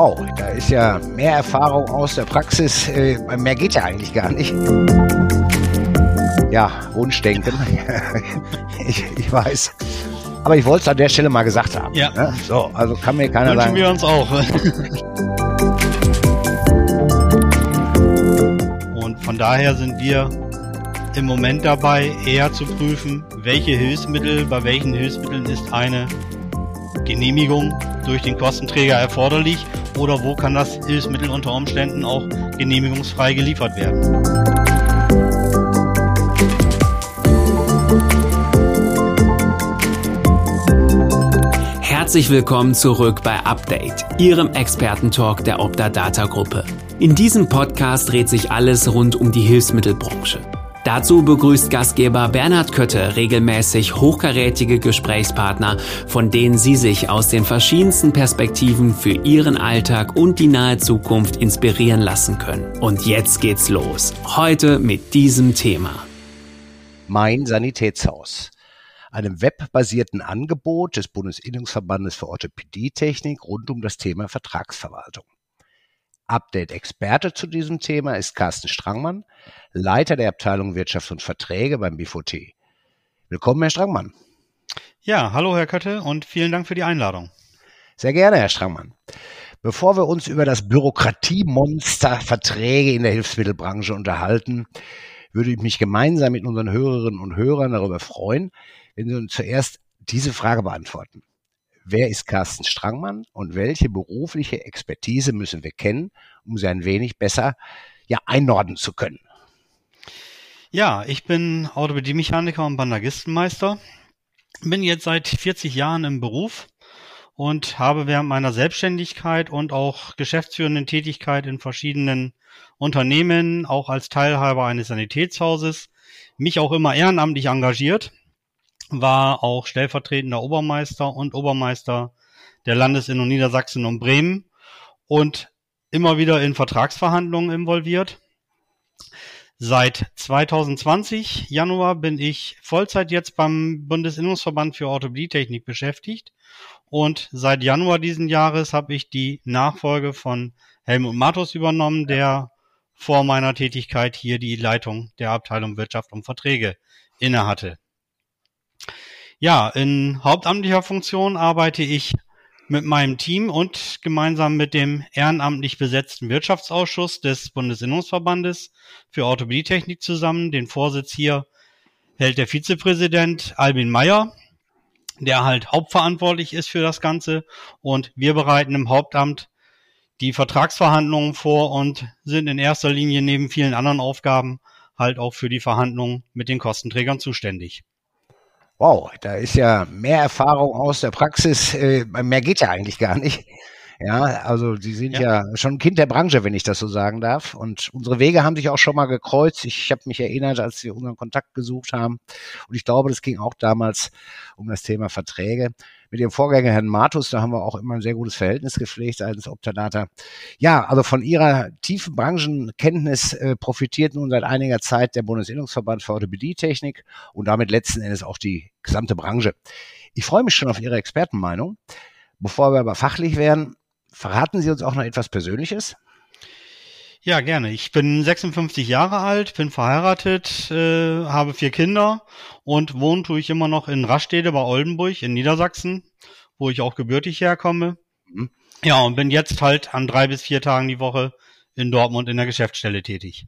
Wow, da ist ja mehr Erfahrung aus der Praxis. Äh, mehr geht ja eigentlich gar nicht. Ja, Wunschdenken. ich, ich weiß. Aber ich wollte es an der Stelle mal gesagt haben. Ja. Ne? So, also kann mir keiner Wünschen sagen. wir uns auch. Und von daher sind wir im Moment dabei, eher zu prüfen, welche Hilfsmittel, bei welchen Hilfsmitteln ist eine Genehmigung durch den Kostenträger erforderlich oder wo kann das Hilfsmittel unter Umständen auch genehmigungsfrei geliefert werden. Herzlich willkommen zurück bei Update, Ihrem Expertentalk der Opta Data Gruppe. In diesem Podcast dreht sich alles rund um die Hilfsmittelbranche. Dazu begrüßt Gastgeber Bernhard Kötte regelmäßig hochkarätige Gesprächspartner, von denen Sie sich aus den verschiedensten Perspektiven für Ihren Alltag und die nahe Zukunft inspirieren lassen können. Und jetzt geht's los. Heute mit diesem Thema. Mein Sanitätshaus. Einem webbasierten Angebot des Bundesinnungsverbandes für Orthopädietechnik rund um das Thema Vertragsverwaltung. Update-Experte zu diesem Thema ist Carsten Strangmann, Leiter der Abteilung Wirtschaft und Verträge beim BVT. Willkommen, Herr Strangmann. Ja, hallo Herr Kötte und vielen Dank für die Einladung. Sehr gerne, Herr Strangmann. Bevor wir uns über das Bürokratiemonster Verträge in der Hilfsmittelbranche unterhalten, würde ich mich gemeinsam mit unseren Hörerinnen und Hörern darüber freuen, wenn Sie uns zuerst diese Frage beantworten. Wer ist Carsten Strangmann und welche berufliche Expertise müssen wir kennen, um sie ein wenig besser ja, einordnen zu können? Ja, ich bin Orthopädie-Mechaniker und Bandagistenmeister. Bin jetzt seit 40 Jahren im Beruf und habe während meiner Selbstständigkeit und auch geschäftsführenden Tätigkeit in verschiedenen Unternehmen, auch als Teilhaber eines Sanitätshauses, mich auch immer ehrenamtlich engagiert, war auch stellvertretender Obermeister und Obermeister der Landesinnung Niedersachsen und Bremen und immer wieder in Vertragsverhandlungen involviert. Seit 2020 Januar bin ich Vollzeit jetzt beim Bundesinnungsverband für Orthopädietechnik beschäftigt und seit Januar diesen Jahres habe ich die Nachfolge von Helmut Matos übernommen, der vor meiner Tätigkeit hier die Leitung der Abteilung Wirtschaft und Verträge innehatte. Ja, in hauptamtlicher Funktion arbeite ich mit meinem Team und gemeinsam mit dem ehrenamtlich besetzten Wirtschaftsausschuss des Bundesinnungsverbandes für Orthopädietechnik zusammen. Den Vorsitz hier hält der Vizepräsident Albin Meyer, der halt hauptverantwortlich ist für das Ganze. Und wir bereiten im Hauptamt die Vertragsverhandlungen vor und sind in erster Linie neben vielen anderen Aufgaben halt auch für die Verhandlungen mit den Kostenträgern zuständig. Wow, da ist ja mehr Erfahrung aus der Praxis. Äh, mehr geht ja eigentlich gar nicht. Ja, also Sie sind ja. ja. schon ein Kind der Branche, wenn ich das so sagen darf. Und unsere Wege haben sich auch schon mal gekreuzt. Ich habe mich erinnert, als wir unseren Kontakt gesucht haben. Und ich glaube, das ging auch damals um das Thema Verträge mit dem Vorgänger Herrn Matus, da haben wir auch immer ein sehr gutes Verhältnis gepflegt als Optadata. Ja, also von Ihrer tiefen Branchenkenntnis äh, profitiert nun seit einiger Zeit der Bundesinnungsverband für Orthopädietechnik und damit letzten Endes auch die gesamte Branche. Ich freue mich schon auf Ihre Expertenmeinung. Bevor wir aber fachlich werden, verraten Sie uns auch noch etwas Persönliches? Ja, gerne. Ich bin 56 Jahre alt, bin verheiratet, äh, habe vier Kinder und wohne tue ich immer noch in Rastede bei Oldenburg in Niedersachsen, wo ich auch gebürtig herkomme. Mhm. Ja, und bin jetzt halt an drei bis vier Tagen die Woche in Dortmund in der Geschäftsstelle tätig.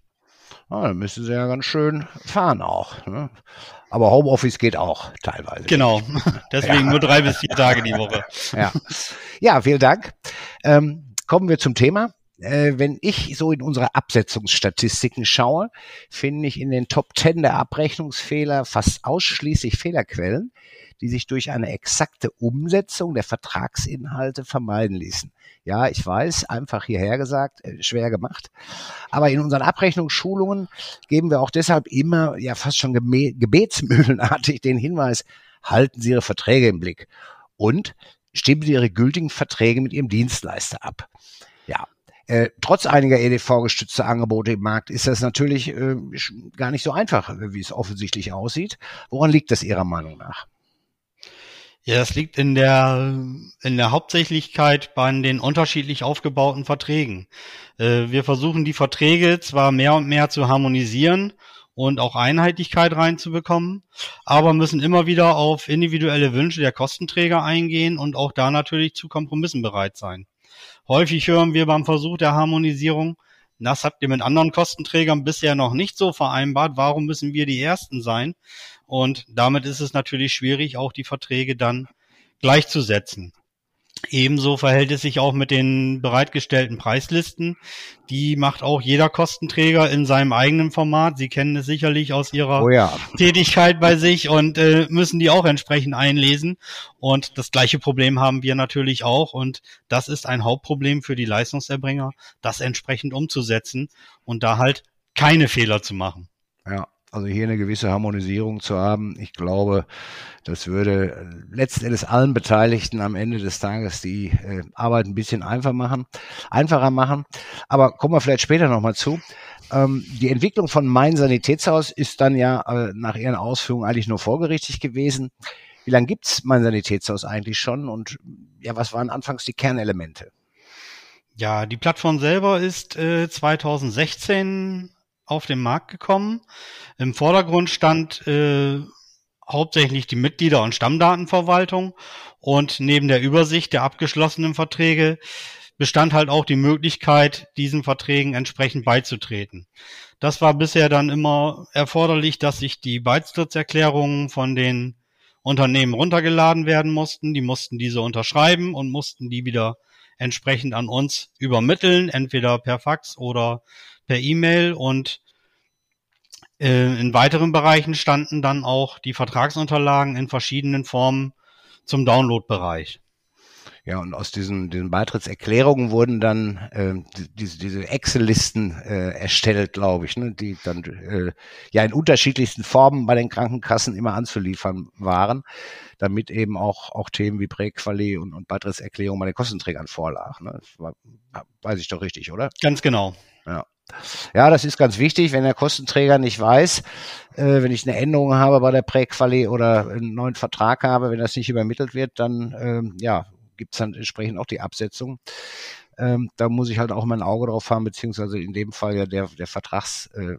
Ah, dann müssen Sie ja ganz schön fahren auch. Ne? Aber Homeoffice geht auch teilweise. Genau, deswegen ja. nur drei bis vier Tage die Woche. Ja, ja vielen Dank. Ähm, kommen wir zum Thema äh, wenn ich so in unsere Absetzungsstatistiken schaue, finde ich in den Top 10 der Abrechnungsfehler fast ausschließlich Fehlerquellen, die sich durch eine exakte Umsetzung der Vertragsinhalte vermeiden ließen. Ja, ich weiß, einfach hierher gesagt, äh, schwer gemacht. Aber in unseren Abrechnungsschulungen geben wir auch deshalb immer, ja fast schon gebetsmühlenartig den Hinweis, halten Sie Ihre Verträge im Blick und stimmen Sie Ihre gültigen Verträge mit Ihrem Dienstleister ab. Ja, äh, trotz einiger EDV-gestützter Angebote im Markt ist das natürlich äh, gar nicht so einfach, wie es offensichtlich aussieht. Woran liegt das Ihrer Meinung nach? Ja, das liegt in der, in der Hauptsächlichkeit bei den unterschiedlich aufgebauten Verträgen. Äh, wir versuchen die Verträge zwar mehr und mehr zu harmonisieren und auch Einheitlichkeit reinzubekommen, aber müssen immer wieder auf individuelle Wünsche der Kostenträger eingehen und auch da natürlich zu Kompromissen bereit sein. Häufig hören wir beim Versuch der Harmonisierung, das habt ihr mit anderen Kostenträgern bisher noch nicht so vereinbart. Warum müssen wir die Ersten sein? Und damit ist es natürlich schwierig, auch die Verträge dann gleichzusetzen. Ebenso verhält es sich auch mit den bereitgestellten Preislisten. Die macht auch jeder Kostenträger in seinem eigenen Format. Sie kennen es sicherlich aus Ihrer oh ja. Tätigkeit bei sich und äh, müssen die auch entsprechend einlesen. Und das gleiche Problem haben wir natürlich auch. Und das ist ein Hauptproblem für die Leistungserbringer, das entsprechend umzusetzen und da halt keine Fehler zu machen. Ja. Also hier eine gewisse Harmonisierung zu haben, ich glaube, das würde letzten Endes allen Beteiligten am Ende des Tages die äh, Arbeit ein bisschen einfach machen, einfacher machen. Aber kommen wir vielleicht später nochmal zu. Ähm, die Entwicklung von Mein Sanitätshaus ist dann ja äh, nach Ihren Ausführungen eigentlich nur folgerichtig gewesen. Wie lange gibt's Mein Sanitätshaus eigentlich schon und ja, was waren anfangs die Kernelemente? Ja, die Plattform selber ist äh, 2016 auf den Markt gekommen. Im Vordergrund stand äh, hauptsächlich die Mitglieder- und Stammdatenverwaltung und neben der Übersicht der abgeschlossenen Verträge bestand halt auch die Möglichkeit, diesen Verträgen entsprechend beizutreten. Das war bisher dann immer erforderlich, dass sich die Beitrittserklärungen von den Unternehmen runtergeladen werden mussten. Die mussten diese unterschreiben und mussten die wieder entsprechend an uns übermitteln, entweder per Fax oder per E-Mail und äh, in weiteren Bereichen standen dann auch die Vertragsunterlagen in verschiedenen Formen zum Download-Bereich. Ja, und aus diesen, diesen Beitrittserklärungen wurden dann äh, diese, diese Excel-Listen äh, erstellt, glaube ich, ne, die dann äh, ja in unterschiedlichsten Formen bei den Krankenkassen immer anzuliefern waren, damit eben auch, auch Themen wie Präquali und, und Beitrittserklärung bei den Kostenträgern vorlagen. Ne? Das war, weiß ich doch richtig, oder? Ganz genau. Ja. Ja, das ist ganz wichtig, wenn der Kostenträger nicht weiß, äh, wenn ich eine Änderung habe bei der Präquali oder einen neuen Vertrag habe, wenn das nicht übermittelt wird, dann ähm, ja, gibt es dann entsprechend auch die Absetzung. Ähm, da muss ich halt auch mein Auge drauf haben, beziehungsweise in dem Fall ja der, der Vertrags, äh,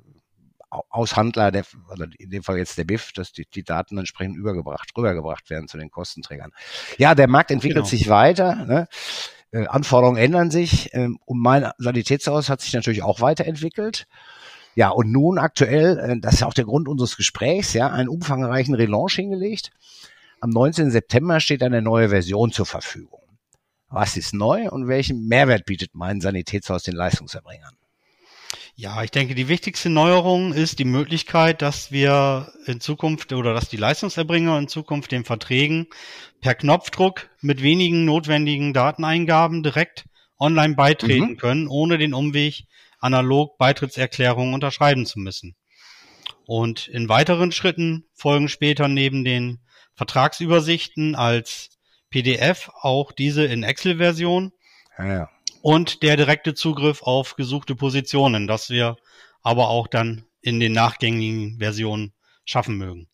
Aushandler, der, oder in dem Fall jetzt der BIF, dass die, die Daten entsprechend übergebracht, rübergebracht werden zu den Kostenträgern. Ja, der Markt entwickelt genau. sich weiter. Ne? Äh, Anforderungen ändern sich ähm, und mein Sanitätshaus hat sich natürlich auch weiterentwickelt. Ja, und nun aktuell, äh, das ist auch der Grund unseres Gesprächs, ja, einen umfangreichen Relaunch hingelegt. Am 19. September steht eine neue Version zur Verfügung. Was ist neu und welchen Mehrwert bietet mein Sanitätshaus den Leistungserbringern? Ja, ich denke, die wichtigste Neuerung ist die Möglichkeit, dass wir in Zukunft oder dass die Leistungserbringer in Zukunft den Verträgen per Knopfdruck mit wenigen notwendigen Dateneingaben direkt online beitreten mhm. können, ohne den Umweg analog Beitrittserklärungen unterschreiben zu müssen. Und in weiteren Schritten folgen später neben den Vertragsübersichten als PDF auch diese in Excel-Version. Ja, ja und der direkte Zugriff auf gesuchte Positionen, das wir aber auch dann in den nachgängigen Versionen schaffen mögen.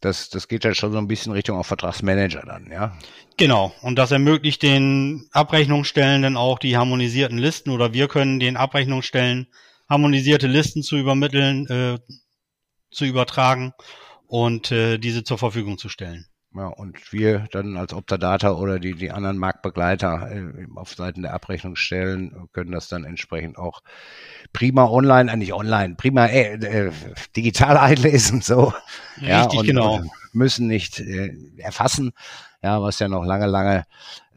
Das, das geht ja schon so ein bisschen Richtung auf Vertragsmanager dann, ja? Genau. Und das ermöglicht den Abrechnungsstellenden auch die harmonisierten Listen oder wir können den Abrechnungsstellen harmonisierte Listen zu übermitteln, äh, zu übertragen und äh, diese zur Verfügung zu stellen. Ja, und wir dann als Optadata oder die, die anderen Marktbegleiter äh, auf Seiten der Abrechnungsstellen können das dann entsprechend auch prima online, äh, nicht online, prima äh, äh, digital einlesen, so. Richtig, ja, und, genau. müssen nicht äh, erfassen, ja, was ja noch lange, lange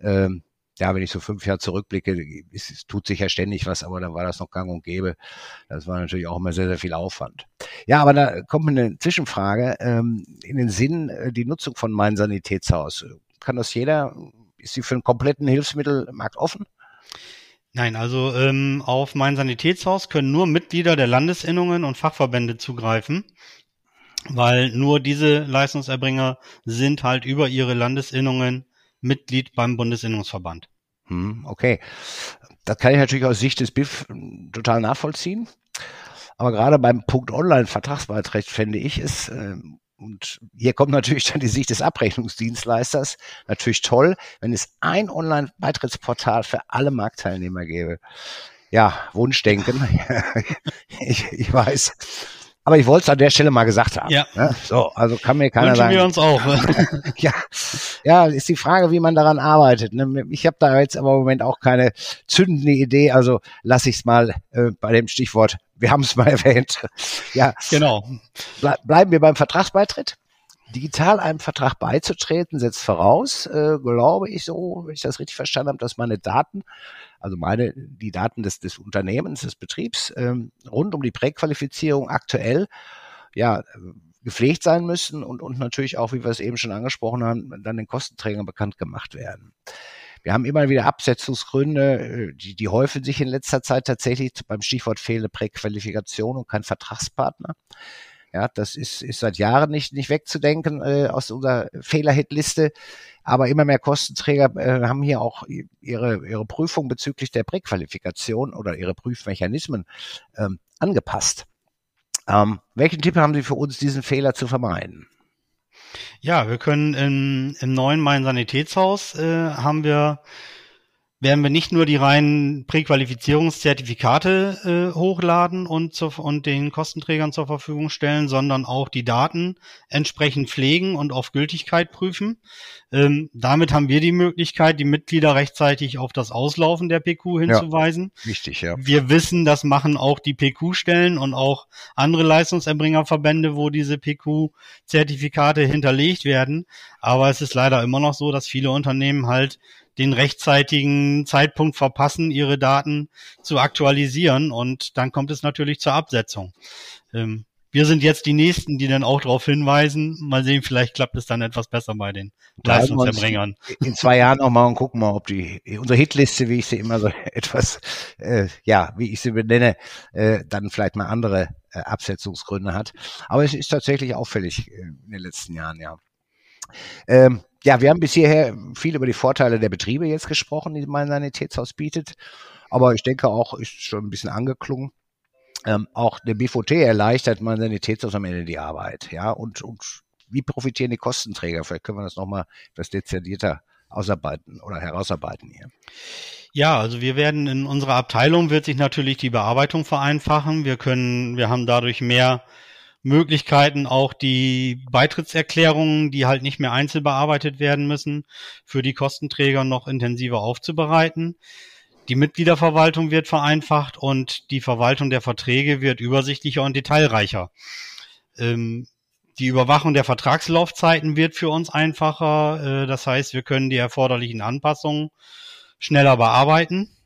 ähm, ja, wenn ich so fünf Jahre zurückblicke, es, es, tut sich ja ständig was, aber da war das noch gang und gäbe. Das war natürlich auch immer sehr, sehr viel Aufwand. Ja, aber da kommt mir eine Zwischenfrage ähm, in den Sinn, äh, die Nutzung von meinem Sanitätshaus. Kann das jeder? Ist sie für einen kompletten Hilfsmittelmarkt offen? Nein, also ähm, auf mein Sanitätshaus können nur Mitglieder der Landesinnungen und Fachverbände zugreifen, weil nur diese Leistungserbringer sind halt über ihre Landesinnungen Mitglied beim Bundesinnungsverband. Hm, okay. Das kann ich natürlich aus Sicht des BIF total nachvollziehen. Aber gerade beim Punkt Online-Vertragsbeiträge fände ich es äh, und hier kommt natürlich dann die Sicht des Abrechnungsdienstleisters. Natürlich toll, wenn es ein Online-Beitrittsportal für alle Marktteilnehmer gäbe. Ja, Wunschdenken. ich, ich weiß. Aber ich wollte es an der Stelle mal gesagt haben. Ja. Ne? So, also kann mir keiner Wünschen sagen. wir uns auch. ja, ja, ist die Frage, wie man daran arbeitet. Ne? Ich habe da jetzt aber im Moment auch keine zündende Idee. Also lasse ich es mal äh, bei dem Stichwort. Wir haben es mal erwähnt. ja, genau. Ble bleiben wir beim Vertragsbeitritt. Digital einem Vertrag beizutreten setzt voraus, äh, glaube ich so, wenn ich das richtig verstanden habe, dass meine Daten also meine, die Daten des, des Unternehmens, des Betriebs ähm, rund um die Präqualifizierung aktuell ja gepflegt sein müssen und, und natürlich auch, wie wir es eben schon angesprochen haben, dann den Kostenträgern bekannt gemacht werden. Wir haben immer wieder Absetzungsgründe, äh, die, die häufen sich in letzter Zeit tatsächlich beim Stichwort fehlende Präqualifikation und kein Vertragspartner. Ja, das ist, ist seit Jahren nicht, nicht wegzudenken äh, aus unserer Fehlerhitliste. Aber immer mehr Kostenträger äh, haben hier auch ihre, ihre Prüfung bezüglich der Präqualifikation oder ihre Prüfmechanismen ähm, angepasst. Ähm, welchen Tipp haben Sie für uns, diesen Fehler zu vermeiden? Ja, wir können im, im neuen Main-Sanitätshaus äh, haben wir werden wir nicht nur die reinen Präqualifizierungszertifikate äh, hochladen und, zu, und den Kostenträgern zur Verfügung stellen, sondern auch die Daten entsprechend pflegen und auf Gültigkeit prüfen. Ähm, damit haben wir die Möglichkeit, die Mitglieder rechtzeitig auf das Auslaufen der PQ hinzuweisen. Ja, wichtig, ja. Wir wissen, das machen auch die PQ-Stellen und auch andere Leistungserbringerverbände, wo diese PQ-Zertifikate hinterlegt werden. Aber es ist leider immer noch so, dass viele Unternehmen halt den rechtzeitigen Zeitpunkt verpassen, ihre Daten zu aktualisieren und dann kommt es natürlich zur Absetzung. Ähm, wir sind jetzt die Nächsten, die dann auch darauf hinweisen. Mal sehen, vielleicht klappt es dann etwas besser bei den Leistungserbringern. In zwei Jahren nochmal und gucken mal, ob die unsere Hitliste, wie ich sie immer so etwas, äh, ja, wie ich sie benenne, äh, dann vielleicht mal andere äh, Absetzungsgründe hat. Aber es ist tatsächlich auffällig äh, in den letzten Jahren, ja. Ähm, ja, wir haben bis hierher viel über die Vorteile der Betriebe jetzt gesprochen, die mein Sanitätshaus bietet. Aber ich denke auch, ist schon ein bisschen angeklungen. Ähm, auch der BVT erleichtert mein Sanitätshaus am Ende die Arbeit. Ja, und, und wie profitieren die Kostenträger? Vielleicht können wir das nochmal etwas dezidierter ausarbeiten oder herausarbeiten hier. Ja, also wir werden in unserer Abteilung wird sich natürlich die Bearbeitung vereinfachen. Wir können, wir haben dadurch mehr Möglichkeiten, auch die Beitrittserklärungen, die halt nicht mehr einzeln bearbeitet werden müssen, für die Kostenträger noch intensiver aufzubereiten. Die Mitgliederverwaltung wird vereinfacht und die Verwaltung der Verträge wird übersichtlicher und detailreicher. Ähm, die Überwachung der Vertragslaufzeiten wird für uns einfacher. Äh, das heißt, wir können die erforderlichen Anpassungen schneller bearbeiten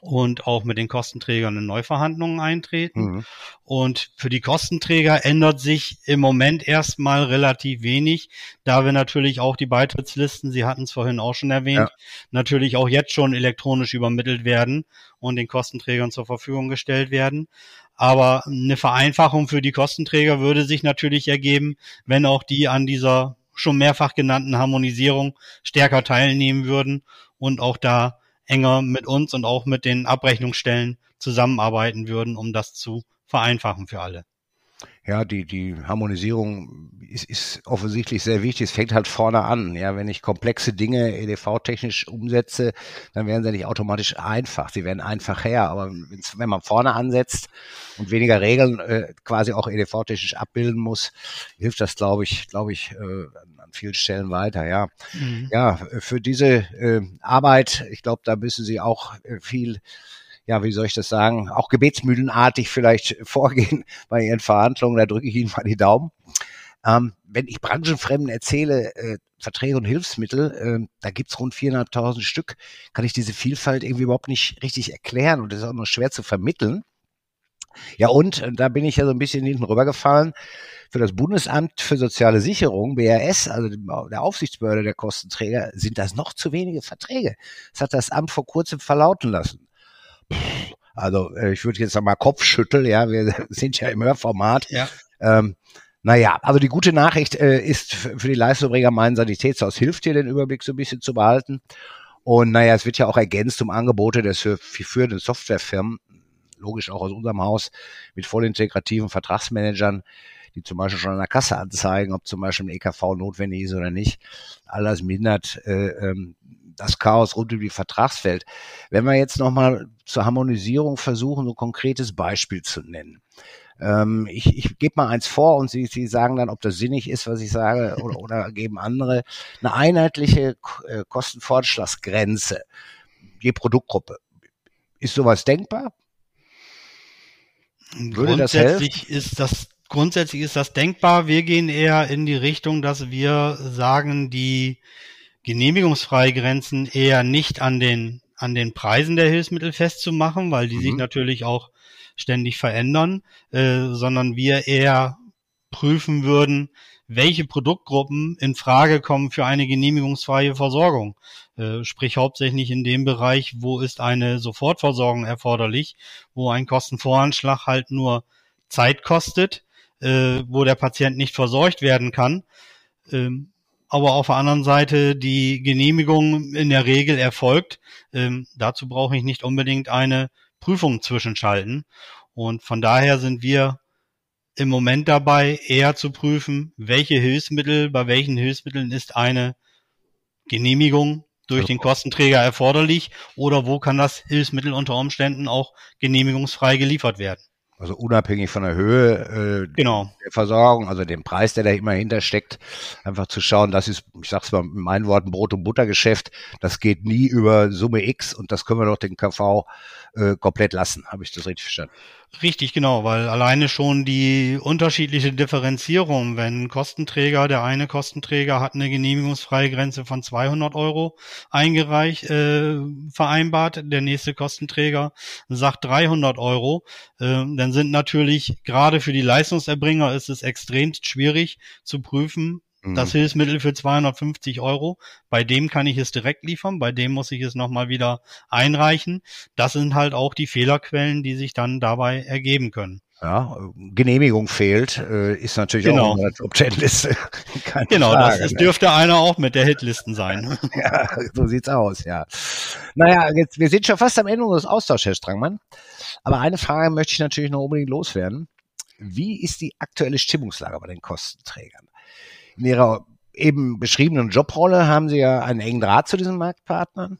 und auch mit den Kostenträgern in Neuverhandlungen eintreten. Mhm. Und für die Kostenträger ändert sich im Moment erstmal relativ wenig, da wir natürlich auch die Beitrittslisten, Sie hatten es vorhin auch schon erwähnt, ja. natürlich auch jetzt schon elektronisch übermittelt werden und den Kostenträgern zur Verfügung gestellt werden. Aber eine Vereinfachung für die Kostenträger würde sich natürlich ergeben, wenn auch die an dieser schon mehrfach genannten Harmonisierung stärker teilnehmen würden und auch da enger mit uns und auch mit den Abrechnungsstellen zusammenarbeiten würden, um das zu vereinfachen für alle. Ja, die, die Harmonisierung ist, ist offensichtlich sehr wichtig. Es fängt halt vorne an. Ja, wenn ich komplexe Dinge EDV-technisch umsetze, dann werden sie nicht automatisch einfach. Sie werden einfach her. Aber wenn man vorne ansetzt und weniger Regeln äh, quasi auch EDV-technisch abbilden muss, hilft das, glaube ich, glaube ich, äh, an vielen Stellen weiter. Ja, mhm. ja, für diese äh, Arbeit, ich glaube, da müssen Sie auch äh, viel ja, wie soll ich das sagen, auch gebetsmühlenartig vielleicht vorgehen bei Ihren Verhandlungen. Da drücke ich Ihnen mal die Daumen. Ähm, wenn ich Branchenfremden erzähle, äh, Verträge und Hilfsmittel, äh, da gibt's rund 400.000 Stück, kann ich diese Vielfalt irgendwie überhaupt nicht richtig erklären und das ist auch noch schwer zu vermitteln. Ja, und äh, da bin ich ja so ein bisschen hinten rübergefallen. Für das Bundesamt für soziale Sicherung, BRS, also der Aufsichtsbehörde der Kostenträger, sind das noch zu wenige Verträge. Das hat das Amt vor kurzem verlauten lassen. Also äh, ich würde jetzt einmal Kopfschütteln, ja, wir sind ja im Hörformat. Ja. Ähm, naja, also die gute Nachricht äh, ist für die Leistungsträger mein Sanitätshaus hilft dir, den Überblick so ein bisschen zu behalten. Und naja, es wird ja auch ergänzt um Angebote der führenden Softwarefirmen, logisch auch aus unserem Haus, mit vollintegrativen Vertragsmanagern. die zum Beispiel schon an der Kasse anzeigen, ob zum Beispiel ein EKV notwendig ist oder nicht. All das mindert äh, ähm, das Chaos rund um die Vertragswelt. Wenn wir jetzt nochmal zur Harmonisierung versuchen, so ein konkretes Beispiel zu nennen. Ähm, ich ich gebe mal eins vor und Sie, Sie sagen dann, ob das sinnig ist, was ich sage, oder, oder geben andere. Eine einheitliche äh, Kostenfortschlagsgrenze je Produktgruppe. Ist sowas denkbar? Würde grundsätzlich das ist das grundsätzlich ist das denkbar. Wir gehen eher in die Richtung, dass wir sagen, die Genehmigungsfreigrenzen eher nicht an den an den Preisen der Hilfsmittel festzumachen, weil die mhm. sich natürlich auch ständig verändern, äh, sondern wir eher prüfen würden, welche Produktgruppen in Frage kommen für eine genehmigungsfreie Versorgung. Äh, sprich hauptsächlich in dem Bereich, wo ist eine Sofortversorgung erforderlich, wo ein Kostenvoranschlag halt nur Zeit kostet, äh, wo der Patient nicht versorgt werden kann. Ähm, aber auf der anderen Seite die Genehmigung in der Regel erfolgt. Ähm, dazu brauche ich nicht unbedingt eine Prüfung zwischenschalten. Und von daher sind wir im Moment dabei, eher zu prüfen, welche Hilfsmittel, bei welchen Hilfsmitteln ist eine Genehmigung durch den Kostenträger erforderlich oder wo kann das Hilfsmittel unter Umständen auch genehmigungsfrei geliefert werden. Also unabhängig von der Höhe äh, genau. der Versorgung, also dem Preis, der da immer hintersteckt, einfach zu schauen, das ist, ich sag's mal in meinen Worten, Brot- und Buttergeschäft, das geht nie über Summe X und das können wir doch den KV äh, komplett lassen. Habe ich das richtig verstanden? Richtig, genau, weil alleine schon die unterschiedliche Differenzierung, wenn Kostenträger, der eine Kostenträger hat eine genehmigungsfreie Grenze von 200 Euro eingereicht, äh, vereinbart, der nächste Kostenträger sagt 300 Euro, äh, dann sind natürlich gerade für die Leistungserbringer ist es extrem schwierig zu prüfen, das mhm. Hilfsmittel für 250 Euro. Bei dem kann ich es direkt liefern, bei dem muss ich es nochmal wieder einreichen. Das sind halt auch die Fehlerquellen, die sich dann dabei ergeben können. Ja, Genehmigung fehlt, äh, ist natürlich genau. auch eine Top Ten Liste. genau, Frage, das, das ne? dürfte einer auch mit der Hitlisten sein. ja, so sieht's aus, ja. Naja, jetzt, wir sind schon fast am Ende unseres Austauschs, Herr Strangmann. Aber eine Frage möchte ich natürlich noch unbedingt loswerden. Wie ist die aktuelle Stimmungslage bei den Kostenträgern? In ihrer eben beschriebenen Jobrolle haben sie ja einen engen Draht zu diesen Marktpartnern.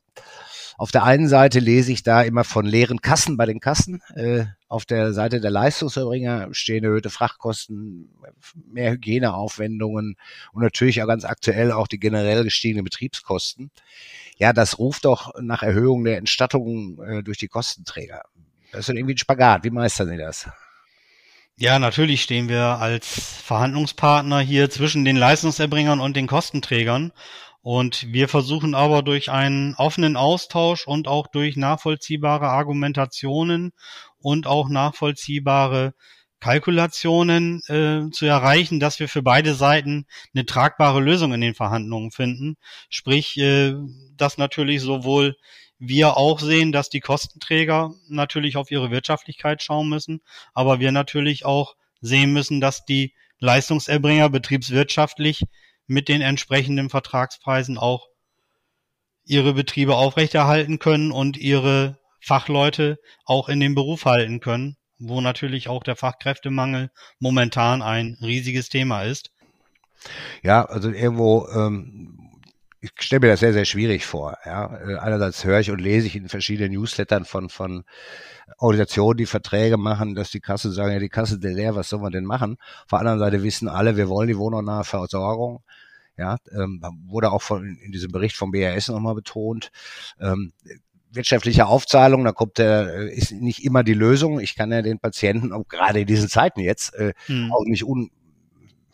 Auf der einen Seite lese ich da immer von leeren Kassen bei den Kassen. Äh, auf der Seite der Leistungserbringer stehen erhöhte Frachtkosten, mehr Hygieneaufwendungen und natürlich auch ganz aktuell auch die generell gestiegenen Betriebskosten. Ja, das ruft doch nach Erhöhung der Entstattungen äh, durch die Kostenträger. Das ist irgendwie ein Spagat. Wie meistern Sie das? Ja, natürlich stehen wir als Verhandlungspartner hier zwischen den Leistungserbringern und den Kostenträgern. Und wir versuchen aber durch einen offenen Austausch und auch durch nachvollziehbare Argumentationen und auch nachvollziehbare Kalkulationen äh, zu erreichen, dass wir für beide Seiten eine tragbare Lösung in den Verhandlungen finden. Sprich, äh, dass natürlich sowohl wir auch sehen, dass die Kostenträger natürlich auf ihre Wirtschaftlichkeit schauen müssen, aber wir natürlich auch sehen müssen, dass die Leistungserbringer betriebswirtschaftlich mit den entsprechenden Vertragspreisen auch ihre Betriebe aufrechterhalten können und ihre Fachleute auch in den Beruf halten können, wo natürlich auch der Fachkräftemangel momentan ein riesiges Thema ist. Ja, also irgendwo ähm, ich stelle mir das sehr, sehr schwierig vor. Ja. Äh, einerseits höre ich und lese ich in verschiedenen Newslettern von, von Organisationen, die Verträge machen, dass die Kasse sagen, ja, die Kasse ist leer, was soll man denn machen? Auf der anderen Seite wissen alle, wir wollen die wohnortnahe Versorgung. Ja, ähm, wurde auch von, in diesem Bericht vom BRS nochmal betont. Ähm, wirtschaftliche Aufzahlung, da kommt der, äh, ist nicht immer die Lösung. Ich kann ja den Patienten, auch gerade in diesen Zeiten jetzt, äh, hm. auch nicht un,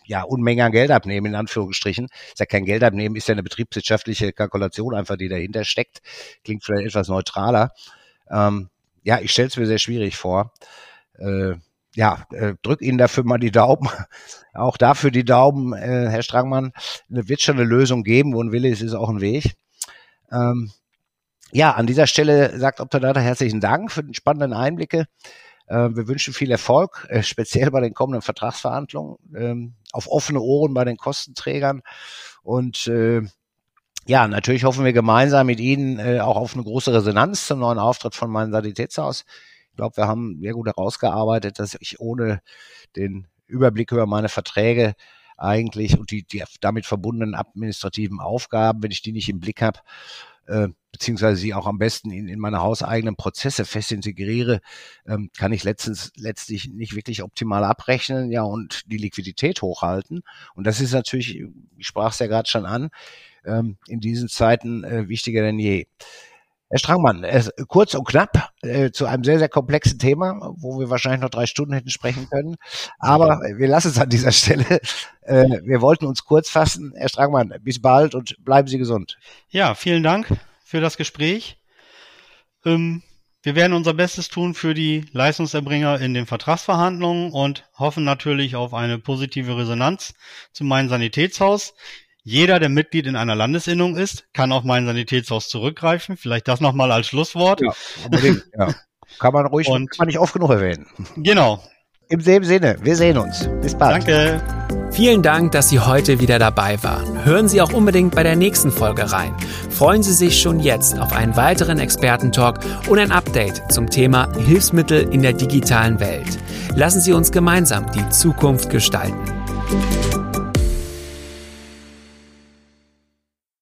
ja, Unmengen an Geld abnehmen, in Anführungsstrichen. Ist ja kein Geld abnehmen, ist ja eine betriebswirtschaftliche Kalkulation einfach, die dahinter steckt. Klingt vielleicht etwas neutraler. Ähm, ja, ich stelle es mir sehr schwierig vor. Äh, ja, äh, drück Ihnen dafür mal die Daumen. Auch dafür die Daumen, äh, Herr Strangmann. Es wird schon eine Lösung geben, wo ein Wille ist, ist auch ein Weg. Ähm, ja, an dieser Stelle sagt Optadata herzlichen Dank für den spannenden Einblicke. Äh, wir wünschen viel Erfolg, äh, speziell bei den kommenden Vertragsverhandlungen, ähm, auf offene Ohren bei den Kostenträgern. Und äh, ja, natürlich hoffen wir gemeinsam mit Ihnen äh, auch auf eine große Resonanz zum neuen Auftritt von meinem Sanitätshaus. Ich glaube, wir haben sehr gut herausgearbeitet, dass ich ohne den Überblick über meine Verträge eigentlich und die, die damit verbundenen administrativen Aufgaben, wenn ich die nicht im Blick habe, äh, beziehungsweise sie auch am besten in, in meine hauseigenen Prozesse fest integriere, ähm, kann ich letztens letztlich nicht wirklich optimal abrechnen, ja, und die Liquidität hochhalten. Und das ist natürlich, ich sprach es ja gerade schon an, ähm, in diesen Zeiten äh, wichtiger denn je. Herr Strangmann, kurz und knapp äh, zu einem sehr, sehr komplexen Thema, wo wir wahrscheinlich noch drei Stunden hätten sprechen können. Aber wir lassen es an dieser Stelle. Äh, wir wollten uns kurz fassen. Herr Strangmann, bis bald und bleiben Sie gesund. Ja, vielen Dank für das Gespräch. Ähm, wir werden unser Bestes tun für die Leistungserbringer in den Vertragsverhandlungen und hoffen natürlich auf eine positive Resonanz zu meinem Sanitätshaus. Jeder, der Mitglied in einer Landesinnung ist, kann auf mein Sanitätshaus zurückgreifen. Vielleicht das nochmal als Schlusswort. Ja, unbedingt, ja. Kann man ruhig, und, kann man nicht oft genug erwähnen. Genau. Im selben Sinne, wir sehen uns. Bis bald. Danke. Vielen Dank, dass Sie heute wieder dabei waren. Hören Sie auch unbedingt bei der nächsten Folge rein. Freuen Sie sich schon jetzt auf einen weiteren Expertentalk und ein Update zum Thema Hilfsmittel in der digitalen Welt. Lassen Sie uns gemeinsam die Zukunft gestalten.